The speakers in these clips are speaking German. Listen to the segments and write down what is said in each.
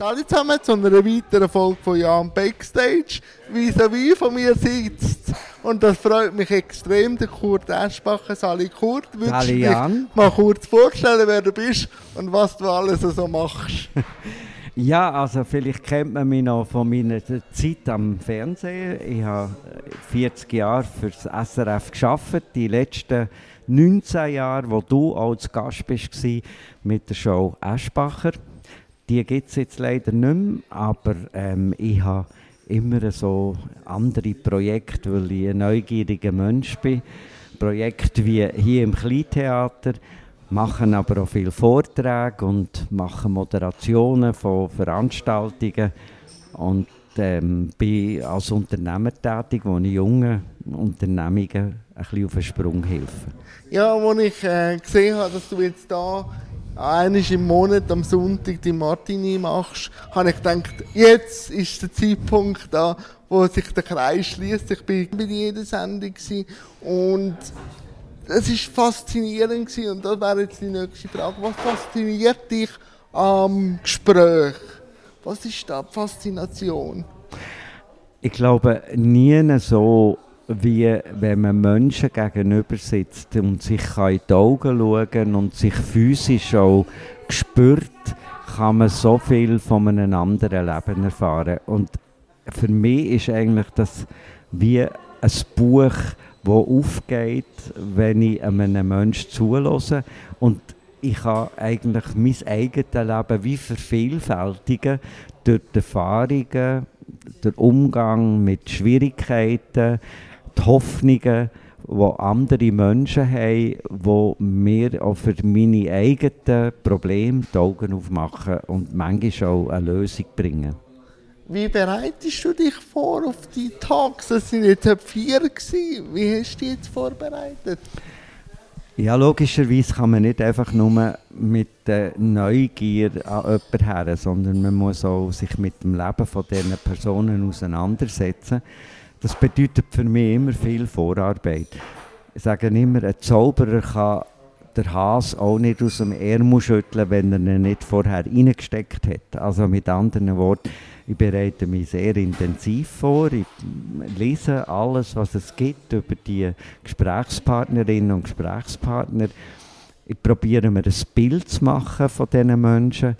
Hallo zusammen zu einer weiteren Folge von Jan Backstage. Vis-à-vis von mir sitzt, und das freut mich extrem, der Kurt Eschbacher. Sali Kurt, würdest du dich mal kurz vorstellen, wer du bist und was du alles so machst? ja, also vielleicht kennt man mich noch von meiner Zeit am Fernsehen. Ich habe 40 Jahre für das SRF geschafft. Die letzten 19 Jahre, wo du als Gast bist, mit der Show Eschbacher die gibt es jetzt leider nicht mehr, aber ähm, ich habe immer so andere Projekte, weil ich ein neugieriger Mensch bin. Projekte wie hier im Kleintheater, machen aber auch viele Vorträge und machen Moderationen von Veranstaltungen und ähm, bin als Unternehmer tätig, wo ich jungen Unternehmungen ein bisschen auf den Sprung helfe. Ja, als ich äh, gesehen habe, dass du jetzt da einmal im Monat am Sonntag die Martini machst, habe ich gedacht, jetzt ist der Zeitpunkt da, wo sich der Kreis schließt. Ich bin bei jeder Sendung und es ist faszinierend und das wäre jetzt die nächste Frage. Was fasziniert dich am Gespräch? Was ist da die Faszination? Ich glaube, nie so wie wenn man Menschen gegenüber sitzt und sich in die Augen schauen und sich physisch auch spürt, kann man so viel von einem anderen Leben erfahren. Und für mich ist eigentlich das wie ein Buch, das aufgeht, wenn ich einem Menschen zulasse. Und ich kann eigentlich mein eigenes Leben wie vervielfältigen durch die Erfahrungen, den Umgang mit Schwierigkeiten, die Hoffnungen, die andere Menschen haben, die mir auch für meine eigenen Probleme die Augen aufmachen und manchmal auch eine Lösung bringen. Wie bereitest du dich vor auf die Talks? Das sind jetzt vier. Wie hast du dich jetzt vorbereitet? Ja, logischerweise kann man nicht einfach nur mit der Neugier an jemanden her, sondern man muss auch sich mit dem Leben von diesen Personen auseinandersetzen. Das bedeutet für mich immer viel Vorarbeit. Ich sage immer, ein Zauberer kann der Has auch nicht aus dem Ärmel schütteln, wenn er ihn nicht vorher reingesteckt hat. Also mit anderen Worten, ich bereite mich sehr intensiv vor. Ich lese alles, was es gibt über die Gesprächspartnerinnen und Gesprächspartner. Ich probiere mir ein Bild zu machen von diesen Menschen.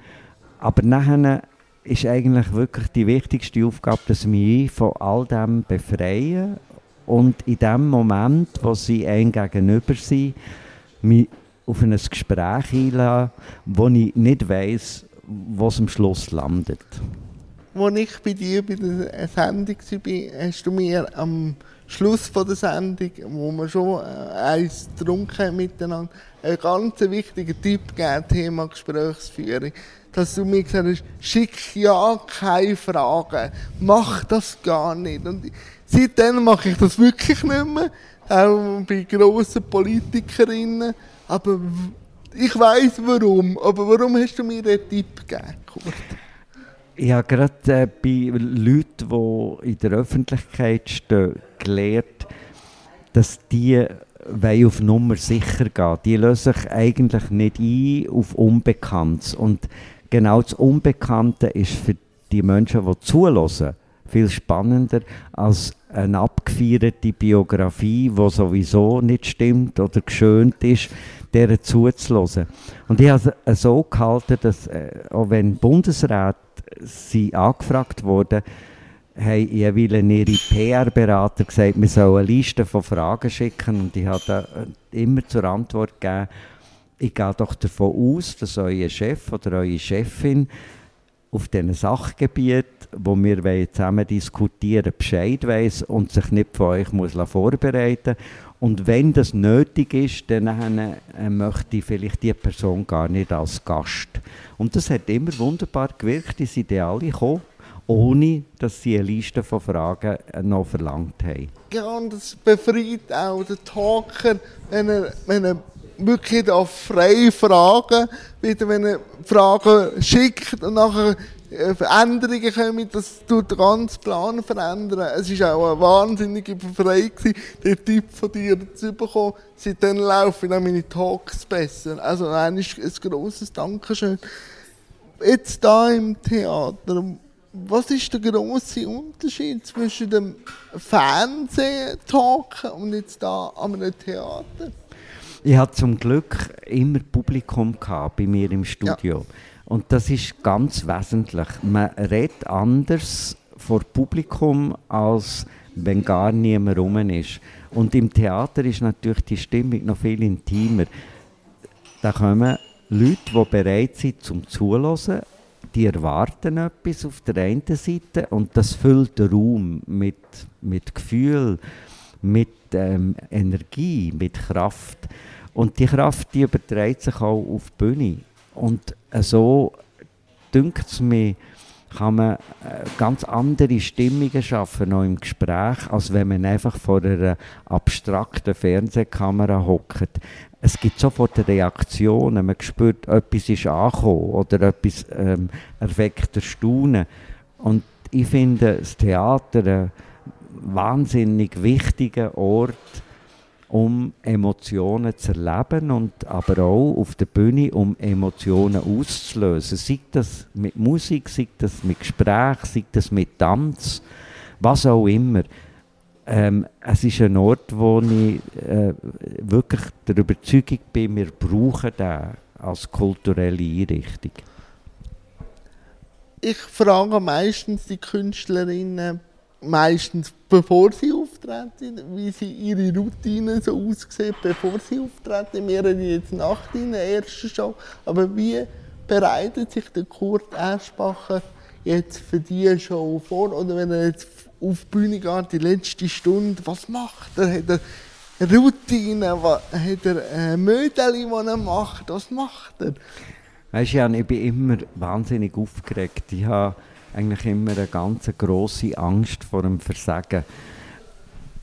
Aber nachher ist eigentlich wirklich die wichtigste Aufgabe, dass wir von all dem befreien und in dem Moment, wo sie ein Gegenüber sind, mich auf ein Gespräch einladen, wo ich nicht weiß, was am Schluss landet. Als ich bei dir bei der Sendung war, hast du mir am Schluss der Sendung, wo wir schon äh, eins getrunken miteinander, einen ganz wichtigen Tipp gegeben, Thema Gesprächsführung dass du mir gesagt hast, schick ja keine Fragen, mach das gar nicht. Und seitdem mache ich das wirklich nicht mehr, auch bei grossen Politikerinnen. Aber ich weiß warum. Aber warum hast du mir den Tipp gegeben? Ich habe gerade äh, bei Leuten, die in der Öffentlichkeit stehen, gelernt, dass die auf Nummer sicher gehen. Die lösen sich eigentlich nicht ein auf Unbekanntes. Und genau das Unbekannte ist für die Menschen, die zulassen, viel spannender als eine abgefeierte Biografie, die sowieso nicht stimmt oder geschönt ist, deren zuzulassen. Und ich habe es so gehalten, dass äh, auch wenn Bundesrat sie angefragt wurden, haben jeweils ihre PR-Berater gesagt, wir sollen eine Liste von Fragen schicken und ich habe äh, immer zur Antwort gegeben, ich gehe doch davon aus, dass euer Chef oder eure Chefin auf diesen Sachgebiet, wo wir zusammen diskutieren, Bescheid weiß und sich nicht von euch muss vorbereiten Und wenn das nötig ist, dann äh, möchte ich vielleicht die Person gar nicht als Gast. Und das hat immer wunderbar gewirkt, die sind alle gekommen, ohne dass sie eine Liste von Fragen äh, noch verlangt haben. Ja, und das befreit auch den Talker, wenn er, wenn er wirklich auf freie Fragen, wieder wenn er Fragen schickt und nachher äh, Veränderungen kommen, das tut den ganzen Plan verändern. Es war auch eine wahnsinnige Befreiung, den Tipp von dir zu bekommen. Seitdem laufen auch meine Talks besser. Also ein grosses Dankeschön. Jetzt da im Theater, was ist der große Unterschied zwischen dem Fernsehtalken und jetzt da einem Theater? Ich hatte zum Glück immer Publikum bei mir im Studio. Ja. Und das ist ganz wesentlich. Man redet anders vor Publikum, als wenn gar niemand rum ist. Und im Theater ist natürlich die Stimmung noch viel intimer. Da kommen Leute, die bereit sind zum Zuhören, die erwarten etwas auf der einen Seite und das füllt den Raum mit, mit Gefühl, mit ähm, Energie, mit Kraft. Und die Kraft, die überträgt sich auch auf die Bühne. Und so dünkt es mir, kann man äh, ganz andere Stimmungen schaffen, auch im Gespräch, als wenn man einfach vor einer abstrakten Fernsehkamera hockt. Es gibt sofort Reaktionen, man spürt, etwas ist angekommen oder etwas ähm, erweckt Erstaunen. Und ich finde das Theater ein wahnsinnig wichtiger Ort, um Emotionen zu erleben und aber auch auf der Bühne, um Emotionen auszulösen. Sei das mit Musik, sei das mit Gespräch, sei das mit Tanz, was auch immer. Ähm, es ist ein Ort, wo ich äh, wirklich der Überzeugung bin, wir brauchen den als kulturelle Einrichtung. Ich frage meistens die Künstlerinnen, meistens bevor sie auftreten, wie sie ihre Routine so aussieht, bevor sie auftreten. Wir haben jetzt Nacht in der ersten Show. Aber wie bereitet sich der Kurt Eschbacher jetzt für diese Show vor? Oder wenn er jetzt auf die Bühne geht, die letzte Stunde, was macht er? Hat er Routine? Hat er Mödel, die er macht? Was macht er? Weißt du, Jan, ich bin immer wahnsinnig aufgeregt. Ich habe eigentlich immer eine ganz grosse Angst vor dem Versagen.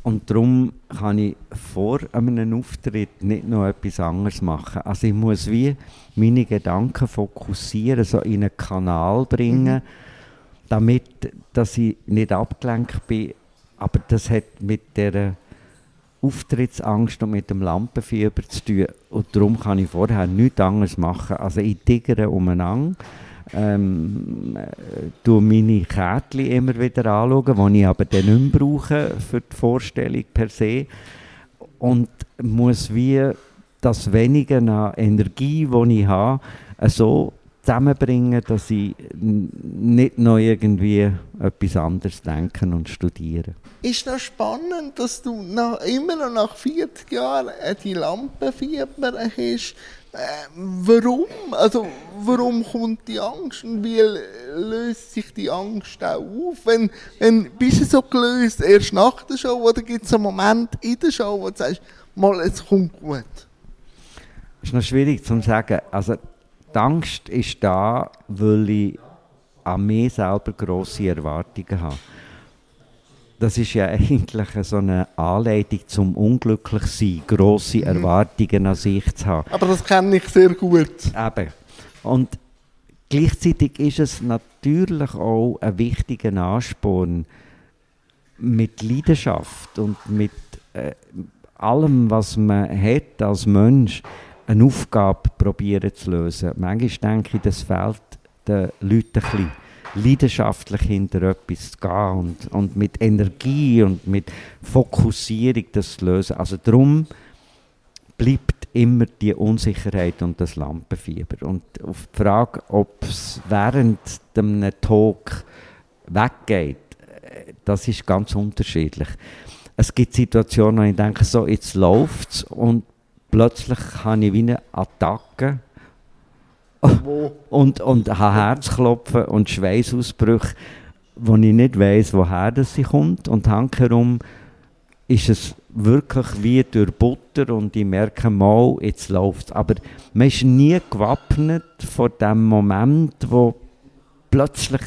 Und darum kann ich vor einem Auftritt nicht noch etwas anderes machen. Also ich muss wie meine Gedanken fokussieren, so in einen Kanal bringen, mhm. damit dass ich nicht abgelenkt bin. Aber das hat mit der Auftrittsangst und mit dem Lampenfieber zu tun. Und darum kann ich vorher nichts anderes machen. Also ich tigere umeinander ähm, äh, meine Kärtchen immer wieder anschauen, die ich aber dann nicht mehr brauche für die Vorstellung per se. Und muss wie das Wenige an Energie, die ich habe, so zusammenbringen, dass ich nicht noch irgendwie etwas anderes denken und studieren. Ist das spannend, dass du nach, immer noch nach 40 Jahren die Lampenfieber hast? Äh, warum? Also, warum kommt die Angst und wie löst sich die Angst auch auf? Wenn, wenn, bist du so gelöst erst nach der Show oder gibt es einen Moment in der Show, wo du sagst, mal, es kommt gut? Das ist noch schwierig zu sagen. Also, die Angst ist da, weil ich an mir selber grosse Erwartungen habe das ist ja eigentlich so eine Anleitung zum Unglücklichsein, grosse mhm. Erwartungen an sich zu haben. Aber das kenne ich sehr gut. Eben. Und gleichzeitig ist es natürlich auch ein wichtiger Ansporn, mit Leidenschaft und mit äh, allem, was man hat als Mensch, eine Aufgabe probieren zu lösen. Manchmal denke ich, das fehlt den Leuten ein bisschen leidenschaftlich hinter etwas zu gehen und, und mit Energie und mit Fokussierung das zu lösen. Also darum bleibt immer die Unsicherheit und das Lampenfieber. Und auf die Frage, ob es während einem Talk weggeht, das ist ganz unterschiedlich. Es gibt Situationen, wo ich denke, so, jetzt läuft es und plötzlich habe ich wie eine Attacke und, und habe Herzklopfen und Schweißausbrüche, wo ich nicht weiß, woher das sie kommt. Und hankerum ist es wirklich wie durch Butter und ich merke mal, jetzt läuft es. Aber man ist nie gewappnet vor dem Moment, wo plötzlich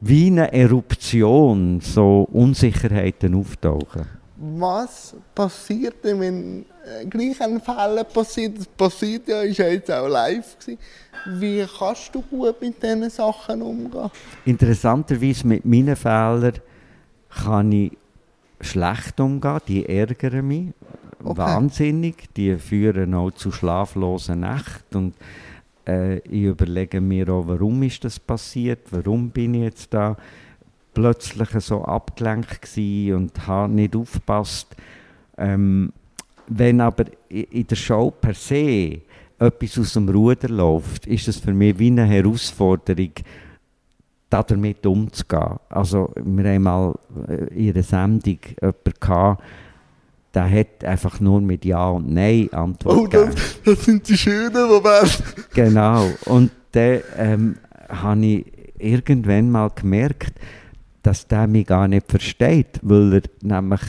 wie eine Eruption so Unsicherheiten auftauchen. Was passiert denn, wenn äh, gleich ein Fall passiert? Das passiert ja, ist ja jetzt auch live gewesen. Wie kannst du gut mit diesen Sachen umgehen? Interessanterweise mit meinen Fehlern kann ich schlecht umgehen. Die ärgern mich okay. wahnsinnig. Die führen auch zu schlaflosen Nächten. Und Äh, ich überlege mir auch, warum ist das passiert, warum bin ich jetzt da plötzlich so abgelenkt und habe nicht aufgepasst. Ähm, wenn aber in der Show per se etwas aus dem Ruder läuft, ist es für mich wie eine Herausforderung, damit umzugehen. Also wir haben mal in einer Sendung jemanden gehabt, der hat einfach nur mit Ja und Nein Antwort oh, das, das, sind die schönen Momente. Genau. Und dann ähm, habe ich irgendwann mal gemerkt, dass der mich gar nicht versteht, weil er nämlich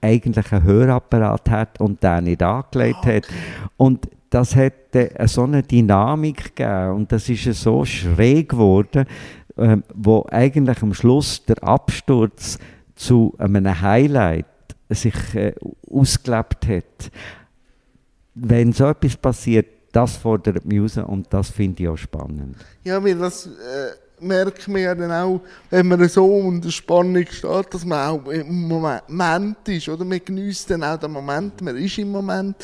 eigentlich einen Hörapparat hat und den nicht angelegt okay. hat. Und das hat so eine Dynamik gegeben und das ist so schräg geworden, äh, wo eigentlich am Schluss der Absturz zu einem Highlight sich äh, ausgelebt hat. Wenn so etwas passiert, das fordert mich raus und das finde ich auch spannend. Ja, weil das äh, merkt man ja dann auch, wenn man so unter Spannung steht, dass man auch im Moment ist, oder? Man genießt dann auch den Moment, man ist im Moment.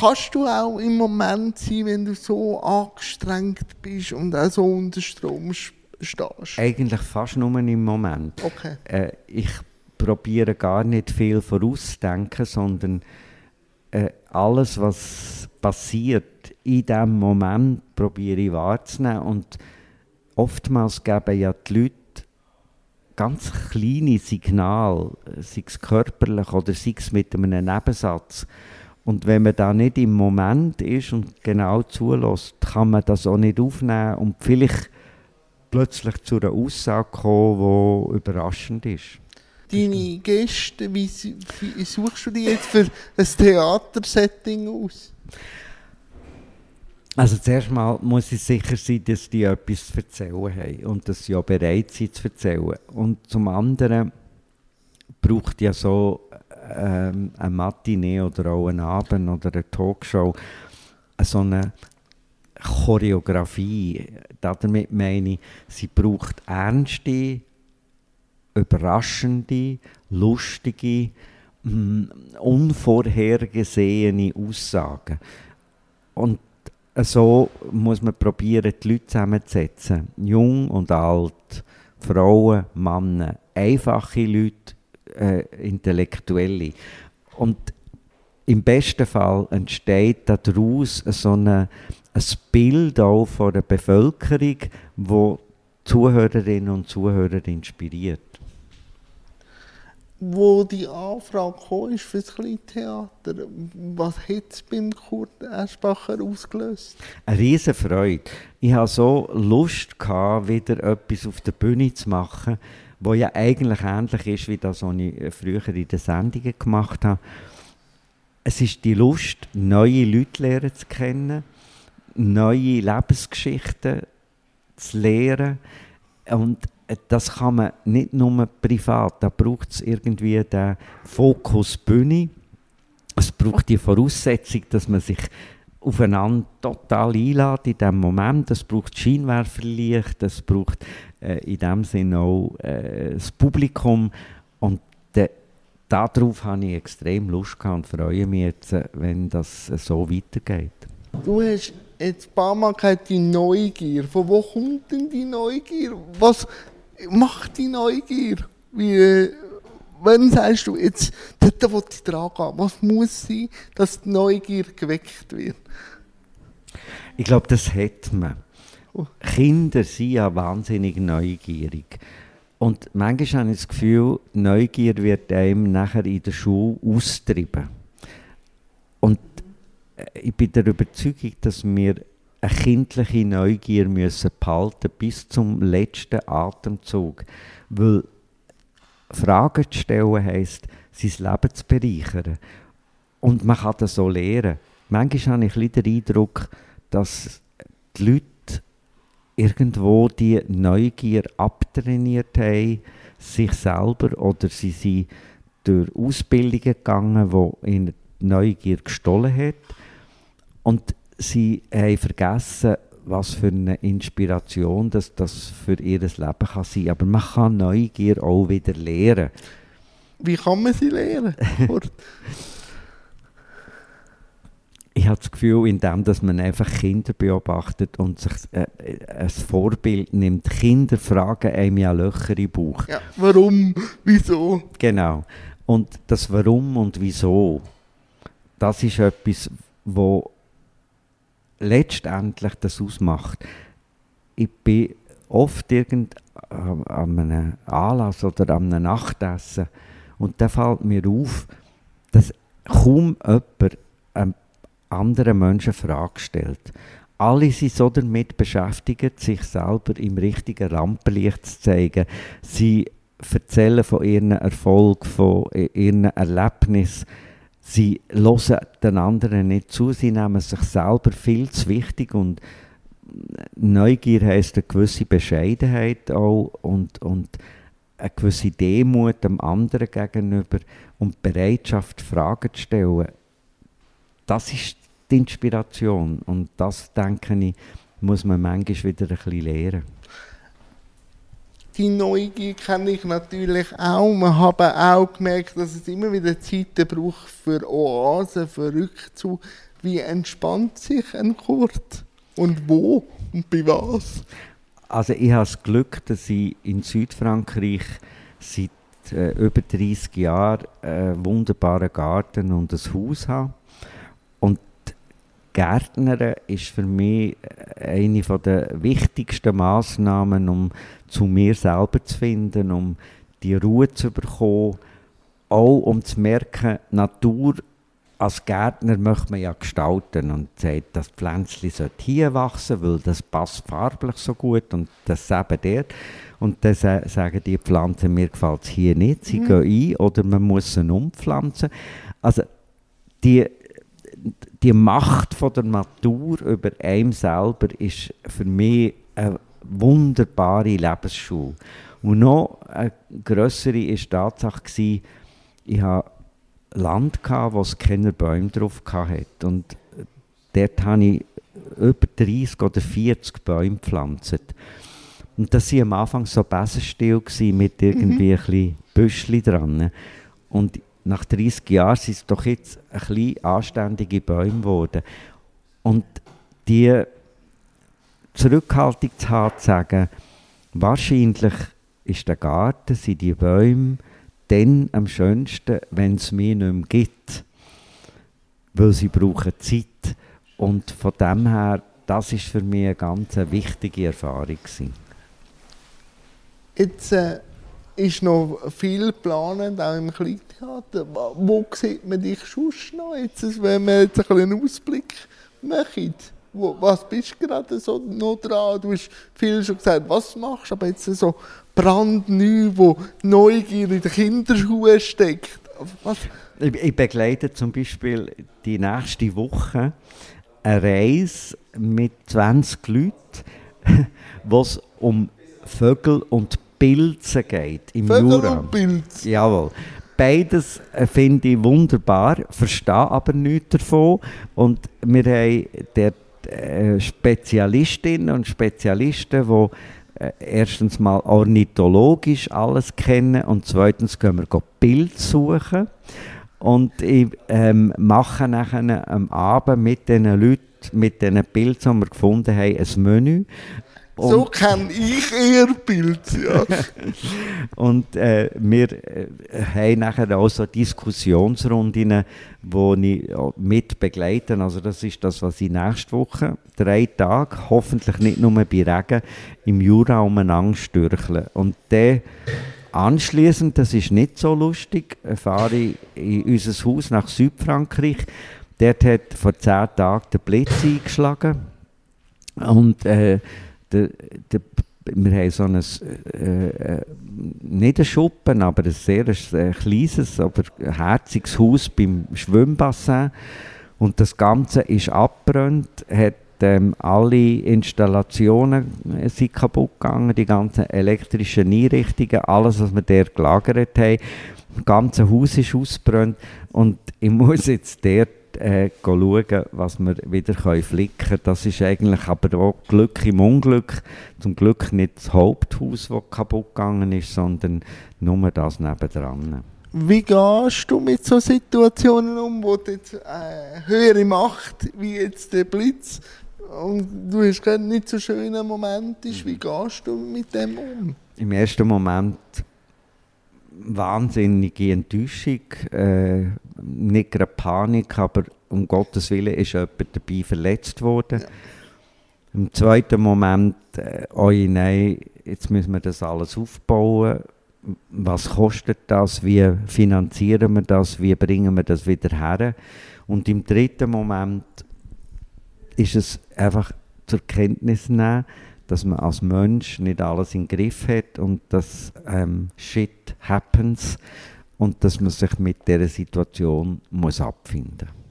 Kannst du auch im Moment sein, wenn du so angestrengt bist und auch so unter Strom stehst? Eigentlich fast nur im Moment. Okay. Äh, ich probiere gar nicht viel vorauszudenken, sondern äh, alles, was passiert in diesem Moment, probiere ich wahrzunehmen. Und oftmals geben ja die Leute ganz kleine Signale, sei es körperlich oder sei es mit einem Nebensatz. Und wenn man da nicht im Moment ist und genau zulässt, kann man das auch nicht aufnehmen und vielleicht plötzlich zu einer Aussage kommen, die überraschend ist deine Gäste, wie, suchst du die jetzt für ein Theatersetting aus? Also zuerst mal muss ich sicher sein, dass die etwas zu erzählen haben und dass sie auch bereit sind zu erzählen. Und zum anderen braucht ja so ähm, eine Matinee oder auch einen Abend oder eine Talkshow so eine Choreografie. Damit meine ich, sie braucht ernste, überraschende, lustige, mm, unvorhergesehene Aussagen. Und so muss man probieren, die Leute zusammenzusetzen. Jung und alt, Frauen, Männer, einfache Leute, äh, Intellektuelle. Und im besten Fall entsteht daraus so eine, ein Bild auch von der Bevölkerung, wo Zuhörerinnen und Zuhörer inspiriert wo die Anfrage kam, ist für das Kleintheater. Was hat es beim Kurt Eschbacher ausgelöst? Eine riesige Freude. Ich hatte so Lust, wieder etwas auf der Bühne zu machen, wo ja eigentlich ähnlich ist, wie das, was ich früher in den Sendungen gemacht habe. Es ist die Lust, neue Leute lernen zu kennen, neue Lebensgeschichten zu lernen und das kann man nicht nur privat, da braucht es irgendwie den Fokus Bühne. Es braucht die Voraussetzung, dass man sich aufeinander total einlädt in diesem Moment. Es braucht Scheinwerferlicht, es braucht äh, in dem Sinne auch äh, das Publikum. Und de, darauf habe ich extrem Lust gehabt und freue mich jetzt, äh, wenn das äh, so weitergeht. Du hast jetzt ein paar Mal gesagt, die Neugier. Von wo kommt denn die Neugier? Was, mach die Neugier. Wie, wenn sagst du, jetzt, dort will ich dran gehen, was muss sein, dass die Neugier geweckt wird? Ich glaube, das hat man. Oh. Kinder sind ja wahnsinnig neugierig. Und manchmal habe ich das Gefühl, Neugier wird einem nachher in der Schule austrieben. Und äh, ich bin der Überzeugung, dass wir eine kindliche Neugier müssen behalten bis zum letzten Atemzug. Weil Fragen zu stellen heisst, sein Leben zu bereichern. Und man kann das so lernen. Manchmal habe ich den Eindruck, dass die Leute irgendwo die Neugier abtrainiert haben, sich selber, oder sie sind durch Ausbildungen gegangen, die ihnen die Neugier gestohlen hat. Und sie haben vergessen, was für eine Inspiration das, das für ihr Leben kann sein Aber man kann Neugier auch wieder lernen. Wie kann man sie lernen? ich ich habe das Gefühl, indem dass man einfach Kinder beobachtet und sich äh, ein Vorbild nimmt, Kinder fragen einem ja Löcher im Bauch. Ja, warum, wieso? Genau. Und das Warum und Wieso, das ist etwas, wo letztendlich das ausmacht. Ich bin oft irgend an einem Anlass oder an einem Nachtessen und da fällt mir auf, dass kaum jemand einem anderen Menschen eine Frage stellt. Alle sind so damit beschäftigt, sich selber im richtigen Rampenlicht zu zeigen. Sie erzählen von ihren Erfolg, von ihren Erlebnissen. Sie hören den anderen nicht zu, sie nehmen sich selber viel zu wichtig und Neugier heisst eine gewisse Bescheidenheit auch und, und eine gewisse Demut dem anderen gegenüber und Bereitschaft, Fragen zu stellen. Das ist die Inspiration und das, denke ich, muss man manchmal wieder ein bisschen lernen. Die Neugier kenne ich natürlich auch. Wir haben auch gemerkt, dass es immer wieder Zeiten braucht für Oasen, für Rückzug. Wie entspannt sich ein Kurt? Und wo? Und bei was? Also ich habe das Glück, dass ich in Südfrankreich seit äh, über 30 Jahren einen wunderbaren Garten und ein Haus habe. Und Gärtner ist für mich eine der wichtigsten Massnahmen, um zu mir selber zu finden, um die Ruhe zu bekommen, auch um zu merken, Natur als Gärtner möchte man ja gestalten und sagt, das Pflänzchen sollte hier wachsen, weil das passt farblich so gut und das eben dort. Und dann sagen die Pflanzen, mir gefällt es hier nicht, sie mhm. gehen ein oder man muss sie umpflanzen. Also die, die Macht von der Natur über einem selber ist für mich eine wunderbare Lebensschule. Und noch eine grössere war die Tatsache, ich habe Land, wo es keine Bäume drauf hatte. Und dort habe ich über 30 oder 40 Bäume gepflanzt. Und das war am Anfang so Besenstiel mit irgendwie mhm. ein bisschen Büschli dran. Und nach 30 Jahren sind es doch jetzt ein bisschen anständige Bäume geworden. Und die Zurückhaltung zu haben, zu sagen, wahrscheinlich ist der Garten, sind die Bäume, dann am schönsten, wenn es mir nicht mehr gibt. Weil sie brauchen Zeit. Und von dem her, das ist für mich eine ganz wichtige Erfahrung. Jetzt äh, ist noch viel geplant, auch im Kleintheater. Wo sieht man dich sonst noch, jetzt, wenn wir jetzt einen Ausblick machen? Was bist du gerade so noch dran? Du hast viel schon gesagt, was machst du, aber jetzt so brandneu, wo Neugier in den Kinderschuhen steckt. Was? Ich, ich begleite zum Beispiel die nächste Woche eine Reise mit 20 Leuten, wo es um Vögel und Pilze geht im Vögel Jura. und Pilze. Jawohl. Beides äh, finde ich wunderbar, verstehe aber nichts davon. Und wir haben dort äh, Spezialistinnen und Spezialisten, die äh, erstens mal ornithologisch alles kennen und zweitens gehen wir Bild suchen. Und ich ähm, mache nachher am Abend mit den Leuten, mit den Bildern, die wir gefunden haben, ein Menü. Und so kenne ich eher Bild, ja. und äh, wir äh, haben nachher auch so Diskussionsrunden, wo ich mit begleite. Also das ist das, was ich nächste Woche, drei Tage, hoffentlich nicht nur bei Regen, im Jura umeinander stürchle. Und dann anschließend, das ist nicht so lustig, fahre ich in unser Haus nach Südfrankreich. Dort hat vor zehn Tagen der Blitz eingeschlagen. Und äh, der, der, wir haben so ein, äh, äh, nicht ein Schuppen, aber ein sehr äh, kleines, aber herziges Haus beim Schwimmbassin. Und das Ganze ist abbrennt, hat ähm, alle Installationen äh, sind kaputt gegangen, die ganzen elektrischen Einrichtungen, alles, was wir dort gelagert haben. Das ganze Haus ist ausgebrannt und ich muss jetzt dort äh, schauen, was wir wieder flicken können. Das ist eigentlich aber auch Glück im Unglück. Zum Glück nicht das Haupthaus, das kaputt gegangen ist, sondern nur das nebendran. Wie gehst du mit so Situationen um, wo du jetzt äh, höhere Macht, wie jetzt der Blitz, und du hast gerade nicht so schönen Moment ist, wie gehst du mit dem um? Im ersten Moment wahnsinnige Enttäuschung, äh, nicht gerade Panik, aber um Gottes Willen ist jemand dabei verletzt worden. Ja. Im zweiten Moment, äh, oh nein, jetzt müssen wir das alles aufbauen. Was kostet das? Wie finanzieren wir das? Wie bringen wir das wieder her? Und im dritten Moment ist es einfach zur Kenntnis nehmen, dass man als Mensch nicht alles im Griff hat und dass ähm, Shit happens und dass man sich mit dieser Situation muss abfinden muss.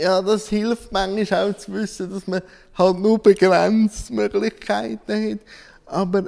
Ja, das hilft manchmal auch zu wissen, dass man halt nur begrenzte Möglichkeiten hat. Aber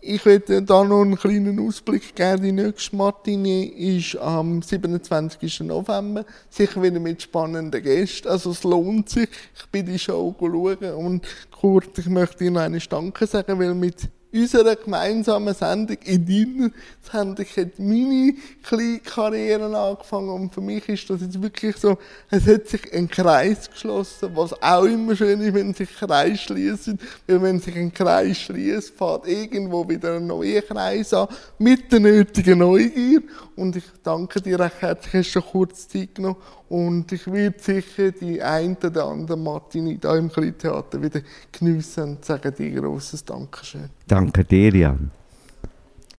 ich werde da noch einen kleinen Ausblick geben. Die nächste Matinee ist am 27. November. Sicher wieder mit spannenden Gästen. Also es lohnt sich. Ich bin die Show schauen. Und Kurt, ich möchte dir noch eine Danke sagen, weil mit unserer gemeinsamen Sendung in deiner Sendung hat meine kleine Karriere angefangen und für mich ist das jetzt wirklich so, es hat sich ein Kreis geschlossen, was auch immer schön ist, wenn sich Kreis schließen, weil wenn sich ein Kreis schließt, fährt irgendwo wieder ein neuer Kreis an, mit der nötigen Neugier. Und ich danke dir recht herzlich, hast schon kurz Zeit genommen und ich werde sicher die ein oder andere Martini da im Kleintheater wieder geniessen und sage dir grosses Dankeschön. Danke dir, Jan.